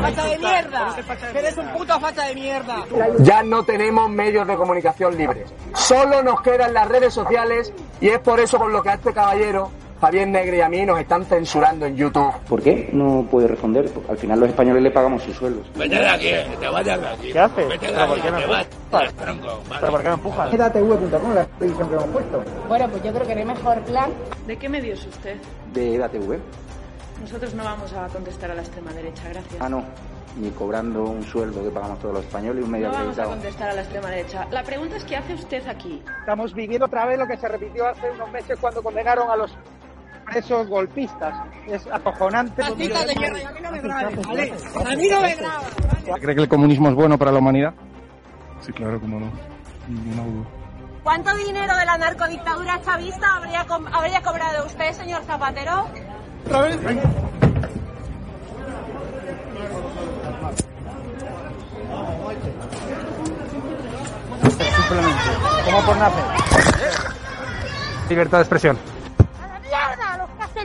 ¡Facha de mierda! ¡Eres un puto facha de mierda! Ya no tenemos medios de comunicación libres. Solo nos quedan las redes sociales y es por eso por lo que a este caballero, Javier Negre y a mí nos están censurando en YouTube. ¿Por qué no puede responder? Porque al final los españoles le pagamos sus sueldos. Vete de aquí, que te vayas de aquí. ¿Qué haces? Vete de ¿Pero por aquí, qué me te vas. empujas? ¿Pero por qué me empujas? EDATV.com, la expedición que hemos puesto. Bueno, pues yo creo que no hay mejor plan. ¿De qué medio es usted? De EDATV. Nosotros no vamos a contestar a la extrema derecha, gracias. Ah, no. Ni cobrando un sueldo que pagamos todos los españoles y un medio No vamos a contestar a la extrema derecha. La pregunta es ¿qué hace usted aquí? Estamos viviendo otra vez lo que se repitió hace unos meses cuando condenaron a los presos golpistas. Es acojonante. ¡Fascista de! Y a mí no me grabes, ¿vale? ¡A mí no me grabas! ¿Cree que el comunismo es bueno para la humanidad? Sí, claro, cómo no. Ninguna duda. ¿Cuánto dinero de la narcodictadura chavista habría, com- habría cobrado usted, señor Zapatero? ¿Otra vez? Simplemente. ¿Cómo por nacer? Libertad de expresión.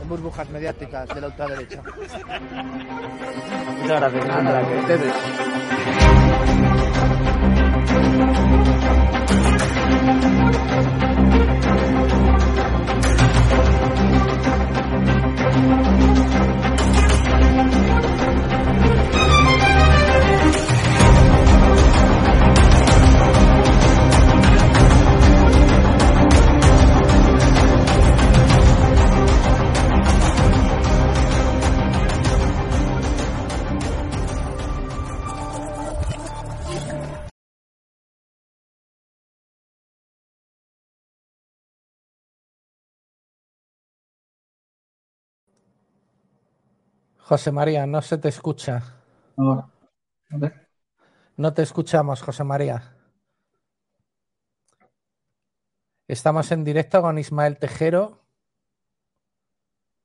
en burbujas mediáticas de la ultraderecha. Muchas gracias. Que ustedes. José María, no se te escucha. Ahora. A ver. No te escuchamos, José María. Estamos en directo con Ismael Tejero.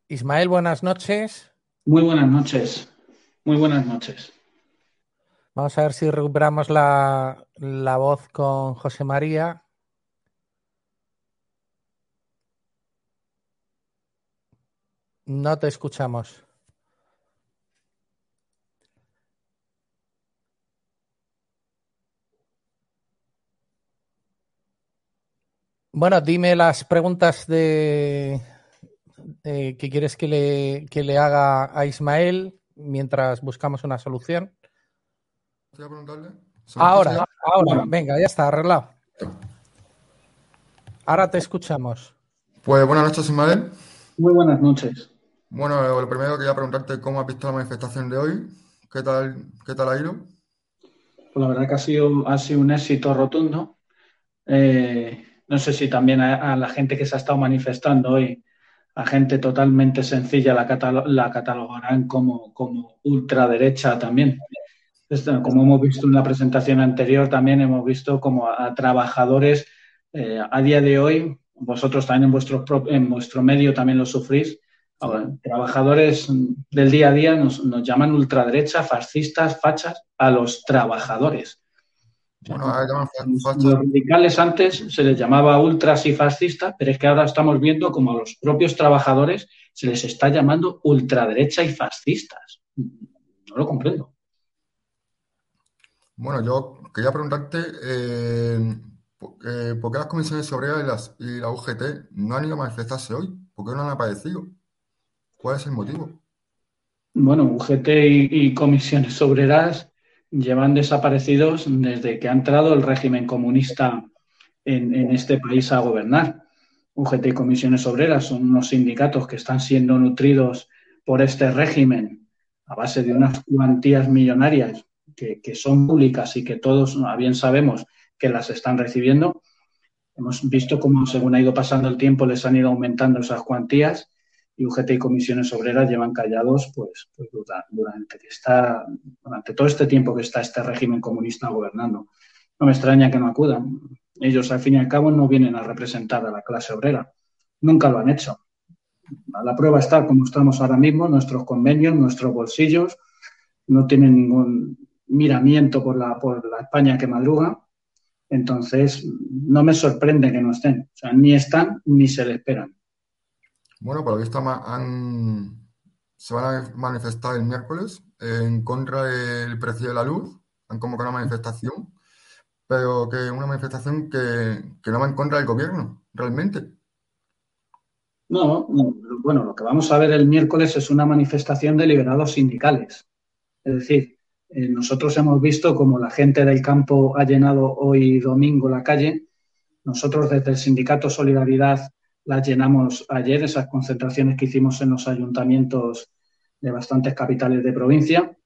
Ismael, buenas noches. Muy buenas noches. Muy buenas noches. Vamos a ver si recuperamos la, la voz con José María. No te escuchamos. Bueno, dime las preguntas de, eh, que quieres que le, que le haga a Ismael mientras buscamos una solución. Voy a preguntarle. Ahora, ahora, venga, ya está arreglado. Ahora te escuchamos. Pues buenas noches, Ismael. Muy buenas noches. Bueno, lo primero quería preguntarte cómo has visto la manifestación de hoy. ¿Qué tal, qué tal ha ido? Pues la verdad que ha sido, ha sido un éxito rotundo. Eh, no sé si también a, la gente que se ha estado manifestando hoy, a gente totalmente sencilla, la, catalo la catalogarán como, como ultraderecha también. Esto, como hemos visto en la presentación anterior, también hemos visto como a, trabajadores eh, a día de hoy, vosotros también en vuestro, en vuestro medio también lo sufrís, trabajadores del día a día nos, llaman ultraderecha, fascistas, fachas, a los trabajadores. Bueno, ahora llaman. Los radicales antes se les llamaba ultras y fascistas, pero es que ahora estamos viendo como a los propios trabajadores se les está llamando ultraderecha y fascistas. No lo comprendo. Bueno, yo quería preguntarte eh, eh, por qué las comisiones obreras y, las, y la UGT no han ido a manifestarse hoy. ¿Por qué no han aparecido? ¿Cuál es el motivo? Bueno, UGT y, y comisiones obreras llevan desaparecidos desde que ha entrado el régimen comunista en, en, este país a gobernar. UGT y comisiones obreras son unos sindicatos que están siendo nutridos por este régimen a base de unas cuantías millonarias que, que son públicas y que todos bien sabemos que las están recibiendo. Hemos visto cómo según ha ido pasando el tiempo les han ido aumentando esas cuantías y UGT y comisiones obreras llevan callados pues, pues durante, todo este tiempo que está este régimen comunista gobernando. No me extraña que no acudan. Ellos, al fin y al cabo, no vienen a representar a la clase obrera. Nunca lo han hecho. La prueba está como estamos ahora mismo, nuestros convenios, nuestros bolsillos, no tienen ningún miramiento por la, por la España que madruga. Entonces, no me sorprende que no estén. O sea, ni están ni se le esperan. Bueno, por lo visto han, se van a manifestar el miércoles en contra del precio de la luz. Han convocado una manifestación, pero que una manifestación que, que no va en contra del gobierno, realmente. No, bueno, lo que vamos a ver el miércoles es una manifestación de liberados sindicales. Es decir, eh, nosotros hemos visto como la gente del campo ha llenado hoy domingo la calle. Nosotros desde el Sindicato Solidaridad las llenamos ayer, esas concentraciones que hicimos en los ayuntamientos de bastantes capitales de provincia.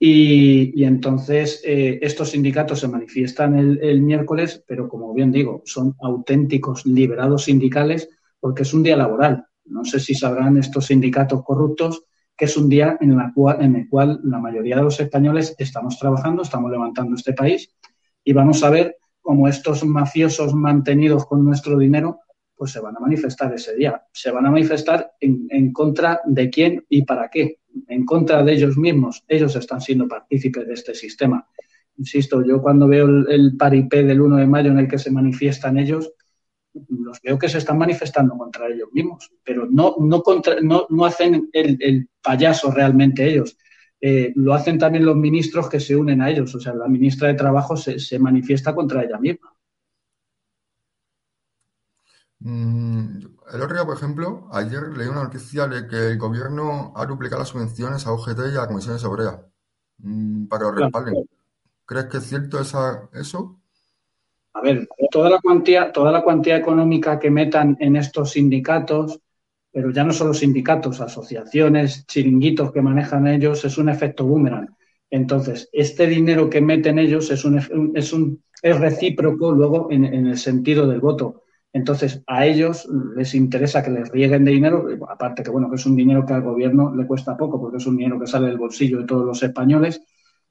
Y, entonces eh, estos sindicatos se manifiestan el, miércoles, pero como bien digo, son auténticos liberados sindicales porque es un día laboral. No sé si sabrán estos sindicatos corruptos que es un día en, la en el cual la mayoría de los españoles estamos trabajando, estamos levantando este país y vamos a ver cómo estos mafiosos mantenidos con nuestro dinero pues se van a manifestar ese día. Se van a manifestar en, contra de quién y para qué. En contra de ellos mismos. Ellos están siendo partícipes de este sistema. Insisto, yo cuando veo el, paripé del 1 de mayo en el que se manifiestan ellos, los veo que se están manifestando contra ellos mismos, pero no, no, contra, no, no hacen el, payaso realmente ellos. Eh, lo hacen también los ministros que se unen a ellos. O sea, la ministra de Trabajo se, se manifiesta contra ella misma. Mm, el otro día, por ejemplo, ayer leí una noticia de que el gobierno ha duplicado las subvenciones a UGT y a comisiones obreras mm, para que lo respalden. ¿Crees que es cierto esa, eso? A ver, toda la cuantía, toda la cuantía económica que metan en estos sindicatos, pero ya no solo sindicatos, asociaciones, chiringuitos que manejan ellos, es un efecto boomerang. Entonces, este dinero que meten ellos es un, es un es recíproco luego en el sentido del voto entonces, a ellos les interesa que les rieguen de dinero, aparte que bueno, que es un dinero que al gobierno le cuesta poco, porque es un dinero que sale del bolsillo de todos los españoles.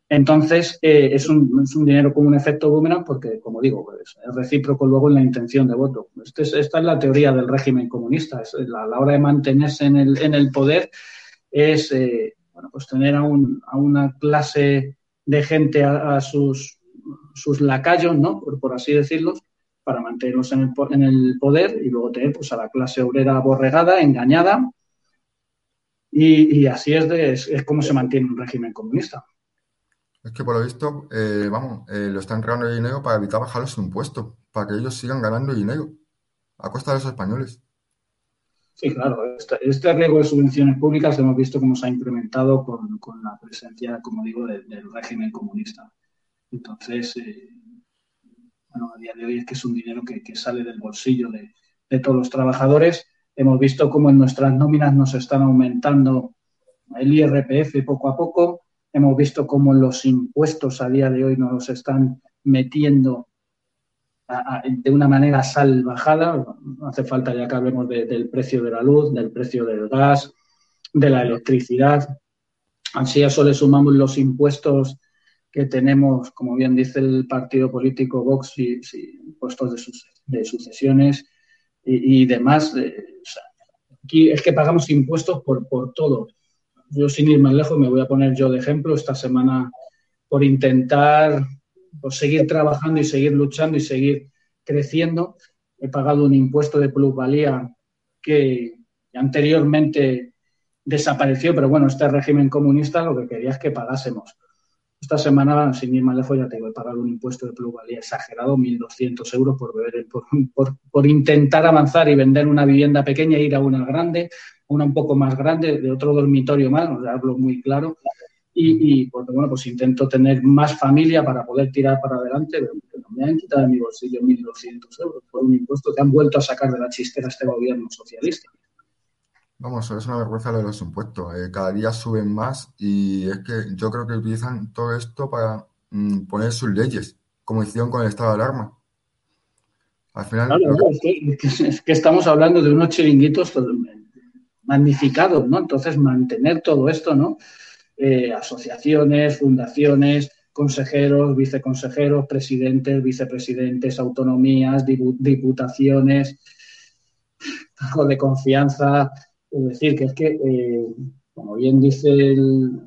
Entonces, eh, es, un, es, un, dinero con un efecto boomerang, porque, como digo, pues, es recíproco luego en la intención de voto. Este esta es la teoría del régimen comunista. Es, a la hora de mantenerse en el, en el poder, es eh, bueno, pues tener a, un, a, una clase de gente a, sus, sus lacayos, ¿no? Por, por así decirlo, para mantenerlos en el, en el poder y luego tener pues, a la clase obrera aborregada, engañada. Y, así es, de, es, como se mantiene un régimen comunista. Es que por lo visto, eh, vamos, eh, lo están creando dinero para evitar bajar los impuestos, para que ellos sigan ganando dinero a costa de los españoles. Sí, claro. Este, este riesgo de subvenciones públicas hemos visto cómo se ha incrementado con, con la presencia, como digo, del, régimen comunista. Entonces, eh, a día de hoy es que es un dinero que, sale del bolsillo de, todos los trabajadores. Hemos visto cómo en nuestras nóminas nos están aumentando el IRPF poco a poco. Hemos visto cómo los impuestos a día de hoy nos los están metiendo de una manera salvajada. Hace falta ya que hablemos del precio de la luz, del precio del gas, de la electricidad. Así a eso le sumamos los impuestos que tenemos, como bien dice el partido político Vox, y, puestos de, sucesiones y, demás. aquí es que pagamos impuestos por, por todo. Yo, sin ir más lejos, me voy a poner yo de ejemplo esta semana por intentar por seguir trabajando y seguir luchando y seguir creciendo. He pagado un impuesto de plusvalía que anteriormente desapareció, pero bueno, este régimen comunista lo que quería es que pagásemos. Esta semana, sin ir más lejos, ya tengo que pagar un impuesto de plusvalía exagerado, 1.200 euros por, por, por, intentar avanzar y vender una vivienda pequeña e ir a una grande, una un poco más grande, de otro dormitorio más, o hablo muy claro. Y, y porque, bueno, pues intento tener más familia para poder tirar para adelante, pero me han quitado de mi bolsillo 1.200 euros por un impuesto que han vuelto a sacar de la chistera este gobierno socialista. Vamos, es una vergüenza lo de los impuestos. Eh, cada día suben más y es que yo creo que utilizan todo esto para mm, poner sus leyes, como hicieron con el estado de alarma. Al final, Claro, lo que- es, que, es que- es que estamos hablando de unos chiringuitos pues, magnificados, ¿no? Entonces, mantener todo esto, ¿no? Eh, asociaciones, fundaciones, consejeros, viceconsejeros, presidentes, vicepresidentes, autonomías, diputaciones, cargo de confianza. Es decir, que es que, eh, como bien dice el,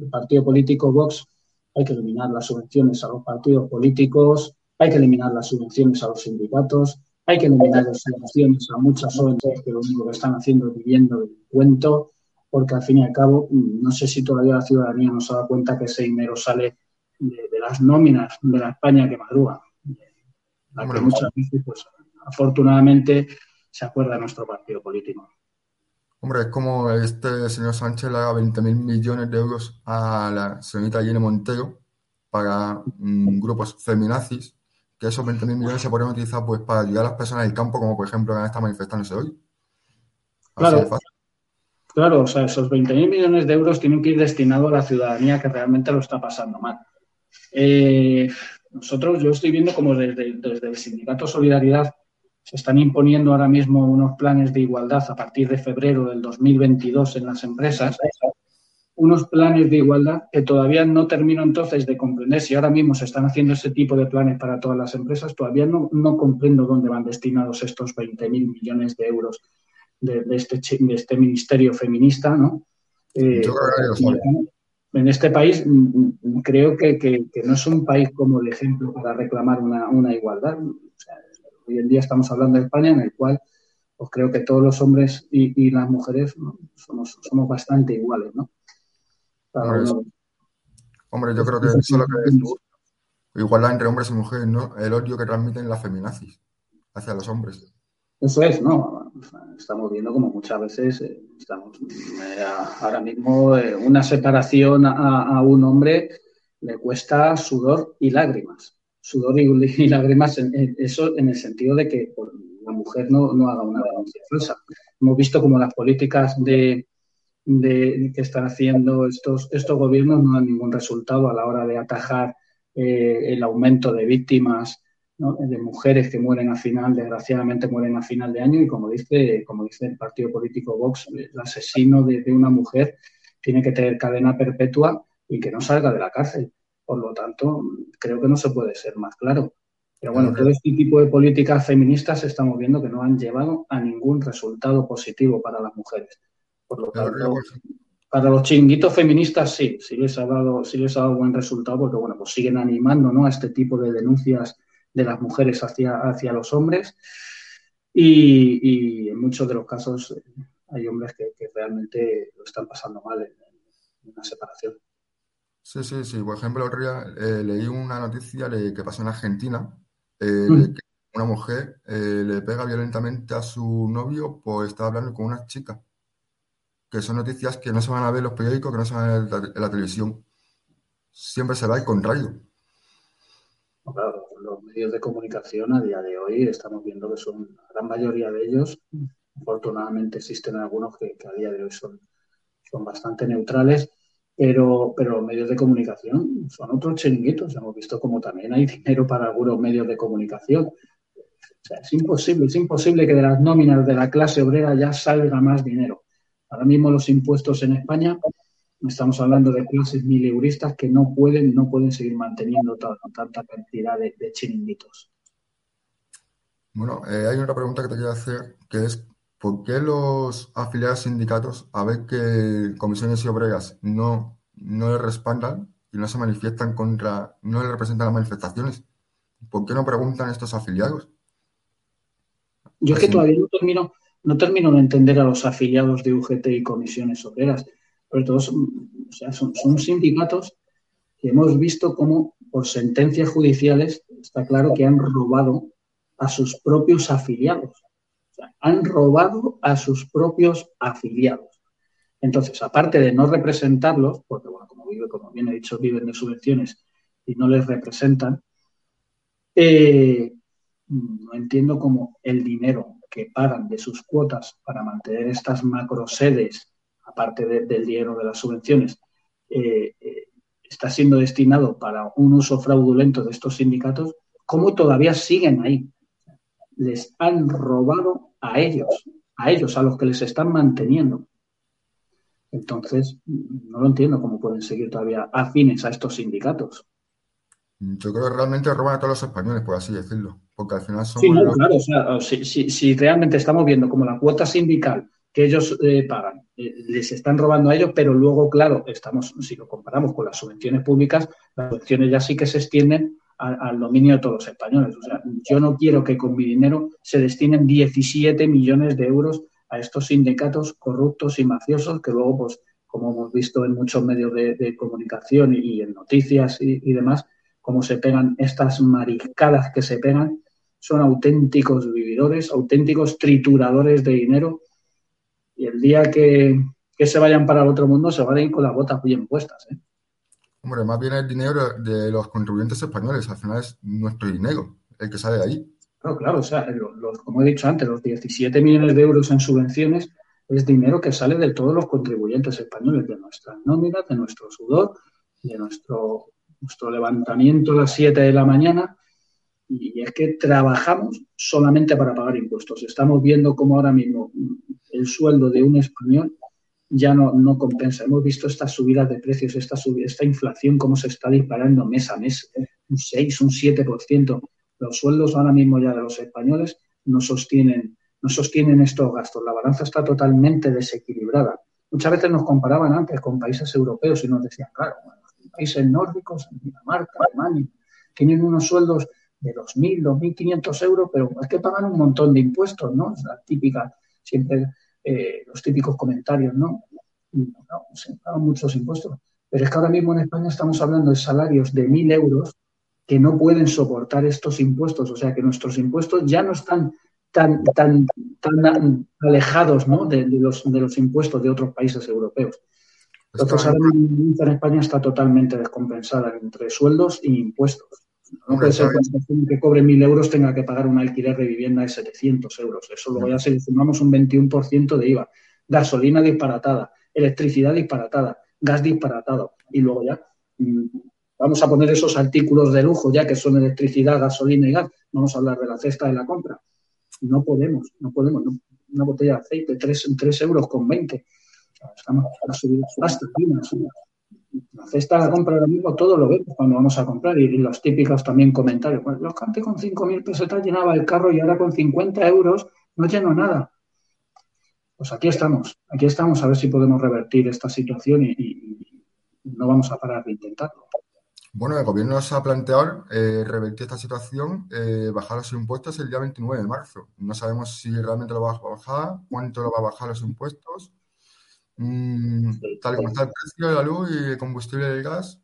el partido político Vox, hay que eliminar las subvenciones a los partidos políticos, hay que eliminar las subvenciones a los sindicatos, hay que eliminar las subvenciones a muchas ONGs que lo único que están haciendo es viviendo del cuento, porque al fin y al cabo, no sé si todavía la ciudadanía no se da cuenta que ese dinero sale de, de las nóminas de la España que madruga, la que muchas veces, pues, afortunadamente, se acuerda nuestro partido político. Hombre, es como este señor Sánchez le haga 20.000 millones de euros a la señorita Irene Montero para mm, grupos feminazis, que esos 20.000 millones se podrían utilizar pues, para ayudar a las personas del campo, como por ejemplo que han estado manifestándose hoy. Así Claro. de fácil. Claro, o sea, esos 20.000 millones de euros tienen que ir destinados a la ciudadanía que realmente lo está pasando mal. Eh, nosotros, yo estoy viendo como desde, desde el Sindicato Solidaridad se están imponiendo ahora mismo unos planes de igualdad a partir de febrero del 2022 en las empresas, unos planes de igualdad que todavía no termino entonces de comprender si ahora mismo se están haciendo ese tipo de planes para todas las empresas, todavía no, no comprendo dónde van destinados estos 20.000 millones de euros de, de este, de este ministerio feminista, ¿no? Eh, en este país mm, mm, creo que, que- que no es un país como el ejemplo para reclamar una, una igualdad. O sea, hoy en día estamos hablando de España en el cual pues creo que todos los hombres y, y las mujeres ¿no? somos, somos bastante iguales, ¿no? Hombre, uno- Hombre, yo creo que eso es lo que es igualdad entre hombres y mujeres, ¿no? El odio que transmiten las feminazis hacia los hombres. Eso es, ¿no? Estamos viendo como muchas veces eh, estamos eh, ahora mismo eh, una separación a, a un hombre le cuesta sudor y lágrimas. Sudor y, lágrimas, en, eso en el sentido de que pues, la mujer no, no haga una denuncia falsa. Hemos visto como las políticas de, de- que están haciendo estos, estos gobiernos no dan ningún resultado a la hora de atajar eh, el aumento de víctimas de mujeres que mueren a final, desgraciadamente mueren a final de año y como dice, como dice el partido político Vox, el asesino de una mujer tiene que tener cadena perpetua y que no salga de la cárcel. Por lo tanto, creo que no se puede ser más claro. Pero bueno, todo este tipo de políticas feministas estamos viendo que no han llevado a ningún resultado positivo para las mujeres. Por lo tanto, para los chinguitos feministas sí, sí les ha dado, sí les ha dado buen resultado porque bueno, pues siguen animando ¿no? a este tipo de denuncias de las mujeres hacia, hacia los hombres y, y en muchos de los casos eh, hay hombres que, que realmente lo están pasando mal en, en una separación. Sí, sí, sí. Por ejemplo, el otro día eh, leí una noticia de que pasó en Argentina, eh, Mm. de que una mujer eh, le pega violentamente a su novio por estar hablando con una chica. Que son noticias que no se van a ver en los periódicos, que no se van a ver en la, en la televisión. Siempre se va al contrario. Claro, los medios de comunicación a día de hoy estamos viendo que son, la gran mayoría de ellos, afortunadamente existen algunos que, que a día de hoy son, son bastante neutrales, pero, pero los medios de comunicación son otros chiringuitos. Hemos visto como también hay dinero para algunos medios de comunicación. O sea, es imposible, es imposible que de las nóminas de la clase obrera ya salga más dinero. Ahora mismo los impuestos en España, estamos hablando de clases mileuristas que no pueden, no pueden seguir manteniendo ta- tanta cantidad de, chiringuitos. Bueno, eh, hay otra pregunta que te quiero hacer, que es ¿por qué los afiliados sindicatos, a ver que comisiones y obreras no, no le respaldan y no se manifiestan contra, no le representan las manifestaciones? ¿Por qué no preguntan estos afiliados? Yo es que todavía no termino, no termino de entender a los afiliados de UGT y comisiones obreras. Sobre todo, son, o sea, son, son sindicatos que hemos visto cómo por sentencias judiciales está claro que han robado a sus propios afiliados. Han robado a sus propios afiliados. Entonces, aparte de no representarlos, porque bueno, como vive, como bien he dicho, viven de subvenciones y no les representan, eh, no entiendo cómo el dinero que pagan de sus cuotas para mantener estas macrosedes, aparte de- del dinero de las subvenciones, eh, eh, está siendo destinado para un uso fraudulento de estos sindicatos, cómo todavía siguen ahí. Les han robado a ellos, a ellos, a los que les están manteniendo. Entonces, no lo entiendo cómo pueden seguir todavía afines a estos sindicatos. Yo creo que realmente roban a todos los españoles, por así decirlo, porque al final son... Sí, no, claro, o sea, si, si, si, realmente estamos viendo como la cuota sindical que ellos eh, pagan, eh, les están robando a ellos, pero luego, claro, estamos, si lo comparamos con las subvenciones públicas, las subvenciones ya sí que se extienden al, dominio de todos los españoles. O sea, yo no quiero que con mi dinero se destinen 17 millones de euros a estos sindicatos corruptos y mafiosos que luego, pues, como hemos visto en muchos medios de, de comunicación y, y, en noticias y, y demás, cómo se pegan estas mariscadas que se pegan, son auténticos vividores, auténticos trituradores de dinero. Y el día que, que se vayan para el otro mundo se van a ir con las botas bien puestas. ¿eh? Hombre, más bien el dinero de los contribuyentes españoles, al final es nuestro dinero, el que sale de ahí. Claro, claro, o sea, los, como he dicho antes, los 17 millones de euros en subvenciones es dinero que sale de todos los contribuyentes españoles, de nuestras nóminas, de nuestro sudor, de nuestro, nuestro levantamiento a las 7 de la mañana. Y es que trabajamos solamente para pagar impuestos. Estamos viendo cómo ahora mismo el sueldo de un español ya no, no compensa. Hemos visto estas subidas de precios, esta, esta inflación, cómo se está disparando mes a mes, un 6, un 7%. Los sueldos ahora mismo ya de los españoles no sostienen, no sostienen estos gastos. La balanza está totalmente desequilibrada. Muchas veces nos comparaban antes con países europeos y nos decían, claro, países nórdicos, Dinamarca, Alemania, tienen unos sueldos de 2.000, 2.500 euros, pero es que pagan un montón de impuestos, ¿no? Es la típica, siempre eh, los típicos comentarios, ¿no? no se pagan muchos impuestos. Pero es que ahora mismo en España estamos hablando de salarios de 1.000 euros que no pueden soportar estos impuestos. O sea que nuestros impuestos ya no están tan, tan, tan alejados ¿no? de, de, los, de los impuestos de otros países europeos. Entonces, ahora mismo en España está totalmente descompensada entre sueldos e impuestos. No puede ser que una que cobre 1.000 euros tenga que pagar un alquiler de vivienda de 700 euros. Eso luego ya se le sumamos un 21% de IVA. Gasolina disparatada, electricidad disparatada, gas disparatado. Y luego ya mmm, vamos a poner esos artículos de lujo ya que son electricidad, gasolina y gas. Vamos a hablar de la cesta de la compra. No podemos, no podemos. Una botella de aceite, 3, 3 euros con 20. Estamos a subir hasta la cesta de la compra ahora mismo todo lo vemos cuando vamos a comprar y, los típicos también comentarios. Pues los que antes con 5.000 pesetas llenaba el carro y ahora con 50 euros no lleno nada. Pues aquí estamos, aquí estamos a ver si podemos revertir esta situación y no vamos a parar de intentarlo. Bueno, el gobierno se ha planteado eh, revertir esta situación, eh, bajar los impuestos el día 29 de marzo. No sabemos si realmente lo va a bajar, cuánto lo va a bajar los impuestos. Mm, tal como está el precio de la luz y el combustible del gas.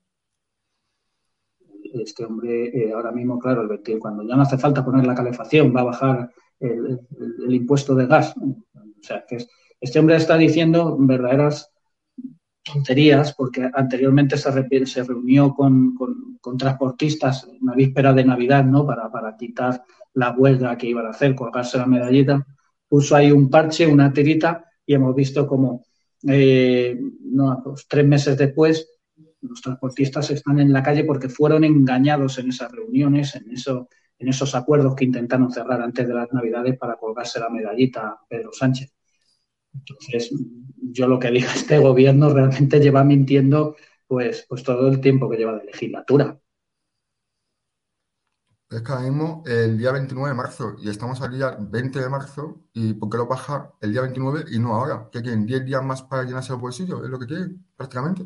Este hombre, eh, ahora mismo, claro, el 20, cuando ya no hace falta poner la calefacción, va a bajar el, el, el impuesto de gas. O sea, que es, este hombre está diciendo verdaderas tonterías, porque anteriormente se, re, se reunió con, con, con, transportistas una víspera de Navidad, ¿no? Para, para quitar la huelga que iban a hacer, colgarse la medallita. Puso ahí un parche, una tirita, y hemos visto como eh, no, pues, tres meses después, los transportistas están en la calle porque fueron engañados en esas reuniones, en, eso, en esos acuerdos que intentaron cerrar antes de las Navidades para colgarse la medallita a Pedro Sánchez. Entonces, yo lo que diga este gobierno realmente lleva mintiendo pues, pues todo el tiempo que lleva de legislatura. Es que ahora mismo el día 29 de marzo y estamos al día 20 de marzo y ¿por qué lo baja el día 29 y no ahora? ¿Qué quieren? ¿10 días más para llenarse el bolsillo? Es lo que quieren, prácticamente.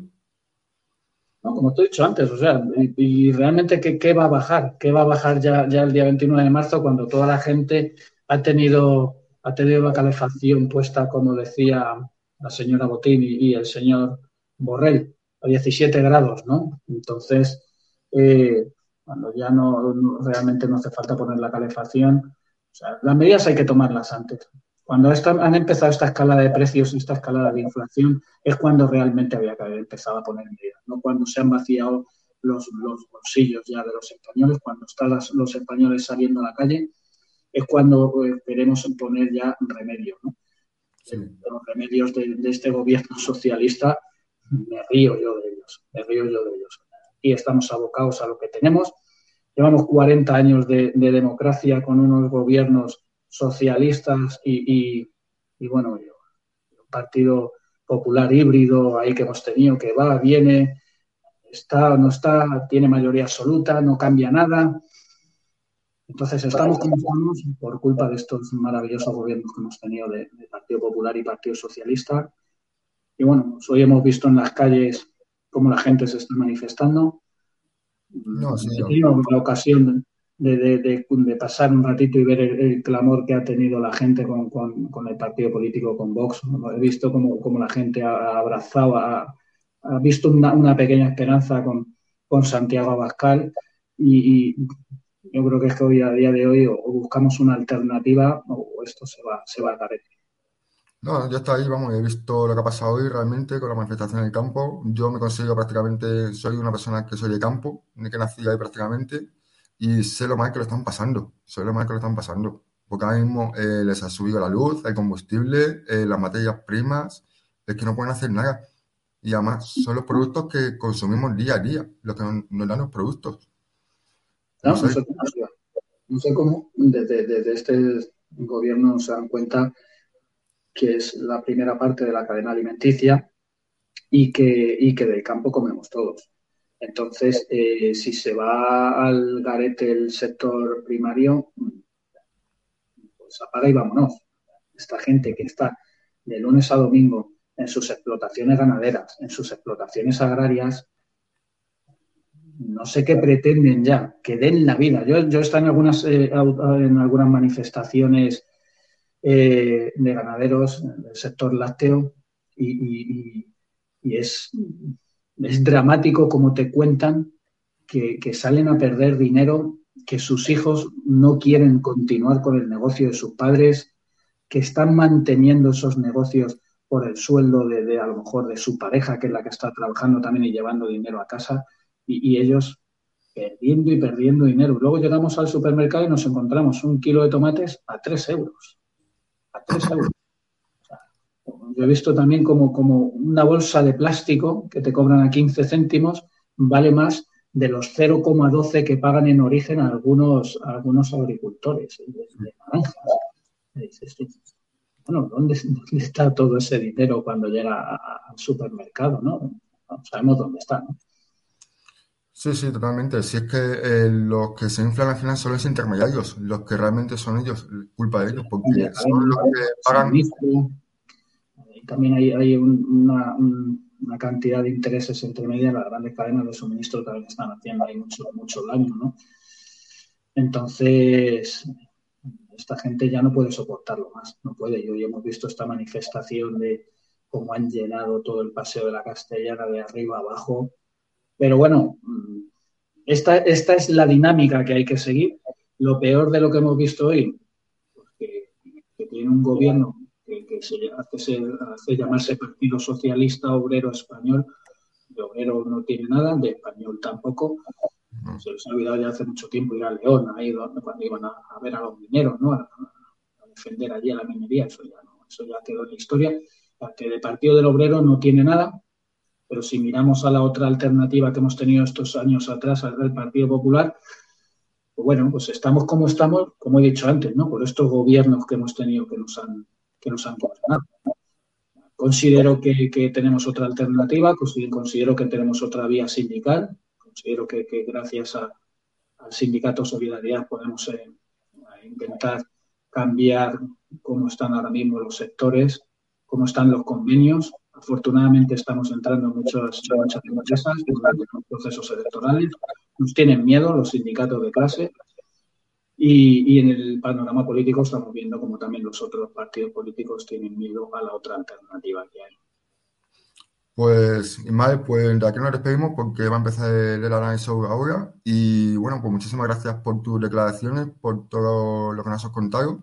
No, como te he dicho antes, o sea, y, realmente ¿qué, ¿qué, va a bajar? ¿Qué va a bajar ya, ya el día 29 de marzo cuando toda la gente ha tenido, ha tenido la calefacción puesta, como decía la señora Botín y, y el señor Borrell, a 17 grados, ¿no? Entonces, eh, cuando ya no, no, realmente no hace falta poner la calefacción. O sea, las medidas hay que tomarlas antes. Cuando esta, han empezado esta escalada de precios, esta escalada de inflación, es cuando realmente había que haber empezado a poner medidas, no cuando se han vaciado los, los bolsillos ya de los españoles, cuando están las, los españoles saliendo a la calle, es cuando eh, queremos poner ya remedios. ¿no? Sí. Los remedios de, de este gobierno socialista, me río yo de ellos, me río yo de ellos y estamos abocados a lo que tenemos llevamos 40 años de, de democracia con unos gobiernos socialistas y, bueno, un partido popular híbrido ahí que hemos tenido, que va, viene, está no está, tiene mayoría absoluta, no cambia nada. Entonces estamos como estamos por culpa de estos maravillosos gobiernos que hemos tenido de, de Partido Popular y Partido Socialista. Y bueno, pues hoy hemos visto en las calles cómo la gente se está manifestando. No, sí, He tenido la ocasión de, de- de- de pasar un ratito y ver el, el clamor que ha tenido la gente con, con- con el partido político, con Vox. He visto cómo, cómo la gente ha abrazado, ha, ha visto una, una pequeña esperanza con, con Santiago Abascal y, y yo creo que es que hoy, a día de hoy, o, o buscamos una alternativa o esto se va, se va a caer. No, yo estoy ahí, vamos, he visto lo que ha pasado hoy realmente con la manifestación en el campo. Yo me considero prácticamente, soy una persona que soy de campo, de que nací ahí prácticamente, y sé lo mal que lo están pasando, sé lo mal que lo están pasando. Porque ahora mismo eh, les ha subido la luz, el combustible, eh, las materias primas, es que no pueden hacer nada. Y además son los productos que consumimos día a día, los que nos, dan los productos. No, No sé. no sé cómo desde, desde este gobierno se dan cuenta que es la primera parte de la cadena alimenticia y que, y que del campo comemos todos. Entonces, eh, si se va al garete el sector primario, pues apaga y vámonos. Esta gente que está de lunes a domingo en sus explotaciones ganaderas, en sus explotaciones agrarias, no sé qué pretenden ya, que den la vida. Yo, yo he estado en algunas, eh, en algunas manifestaciones eh, de ganaderos del sector lácteo y, y- es, es dramático como te cuentan que, que salen a perder dinero, que sus hijos no quieren continuar con el negocio de sus padres, que están manteniendo esos negocios por el sueldo de, de, a lo mejor de su pareja, que es la que está trabajando también y llevando dinero a casa, y, y ellos perdiendo y perdiendo dinero. Luego llegamos al supermercado y nos encontramos un kilo de tomates a 3 euros. A 3 euros. O sea, yo he visto también como, como una bolsa de plástico que te cobran a 15 céntimos vale más de los 0,12 que pagan en origen algunos, algunos agricultores de, de naranjas. Bueno, ¿dónde, está todo ese dinero cuando llega al supermercado? ¿no? No sabemos dónde está. ¿no? Sí, sí, totalmente. Si es que eh, los que se inflan al final son los intermediarios, los que realmente son ellos, culpa de ellos, porque son los que pagan. También hay, hay un- una, un- una cantidad de intereses entre medias, las grandes cadenas de suministro también están haciendo ahí mucho, mucho daño, ¿no? Entonces, esta gente ya no puede soportarlo más, no puede. Y hoy hemos visto esta manifestación de cómo han llenado todo el paseo de la Castellana de arriba abajo. Pero bueno, esta, esta es la dinámica que hay que seguir. Lo peor de lo que hemos visto hoy, pues que, que tiene un gobierno que, que se hace, hace llamarse Partido Socialista Obrero Español, de obrero no tiene nada, de español tampoco. Se les ha olvidado ya hace mucho tiempo ir a León, ahí donde- cuando iban a, a ver a los mineros, ¿no? A, a defender allí a la minería, eso ya, no, eso ya quedó en la historia. Que de Partido del Obrero no tiene nada, pero si miramos a la otra alternativa que hemos tenido estos años atrás, al del Partido Popular, pues bueno, pues estamos como estamos, como he dicho antes, ¿no? Por estos gobiernos que hemos tenido que nos han, que nos han gobernado. Considero que, tenemos otra alternativa, consi- considero que tenemos otra vía sindical, considero que, gracias al sindicato Solidaridad podemos eh, intentar cambiar cómo están ahora mismo los sectores, cómo están los convenios. Afortunadamente estamos entrando en muchas, muchas empresas durante los procesos electorales. Nos tienen miedo los sindicatos de clase y, y en el panorama político estamos viendo como también los otros partidos políticos tienen miedo a la otra alternativa que hay. Pues, Ismael, pues de aquí nos despedimos porque va a empezar el, análisis ahora. Y bueno, pues muchísimas gracias por tus declaraciones, por todo lo que nos has contado.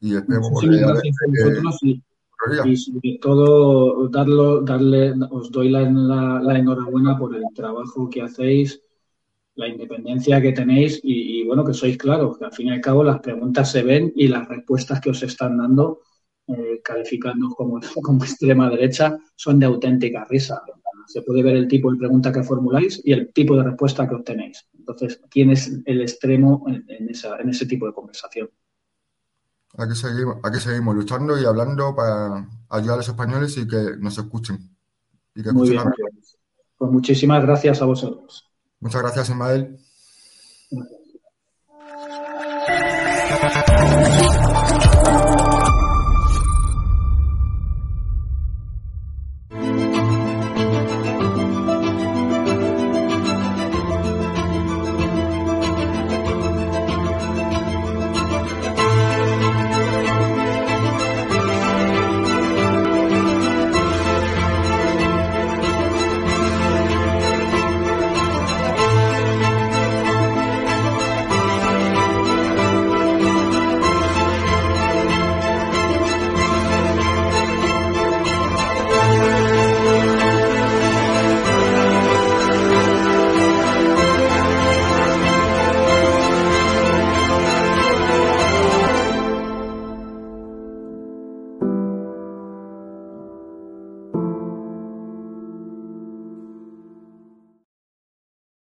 Y esperemos Muchísimas volver a ver, eh, y, y sobre todo darlo, darle, os doy la, enhorabuena por el trabajo que hacéis, la independencia que tenéis y, bueno, que sois claros, que al fin y al cabo las preguntas se ven y las respuestas que os están dando, eh, calificando como, como extrema derecha, son de auténtica risa. Se puede ver el tipo de pregunta que formuláis y el tipo de respuesta que obtenéis. Entonces, ¿quién es el extremo en, en en ese tipo de conversación? Aquí seguimos, luchando y hablando para ayudar a los españoles y que nos escuchen. Y que Muy bien. Pues muchísimas gracias a vosotros. Muchas gracias, Ismael.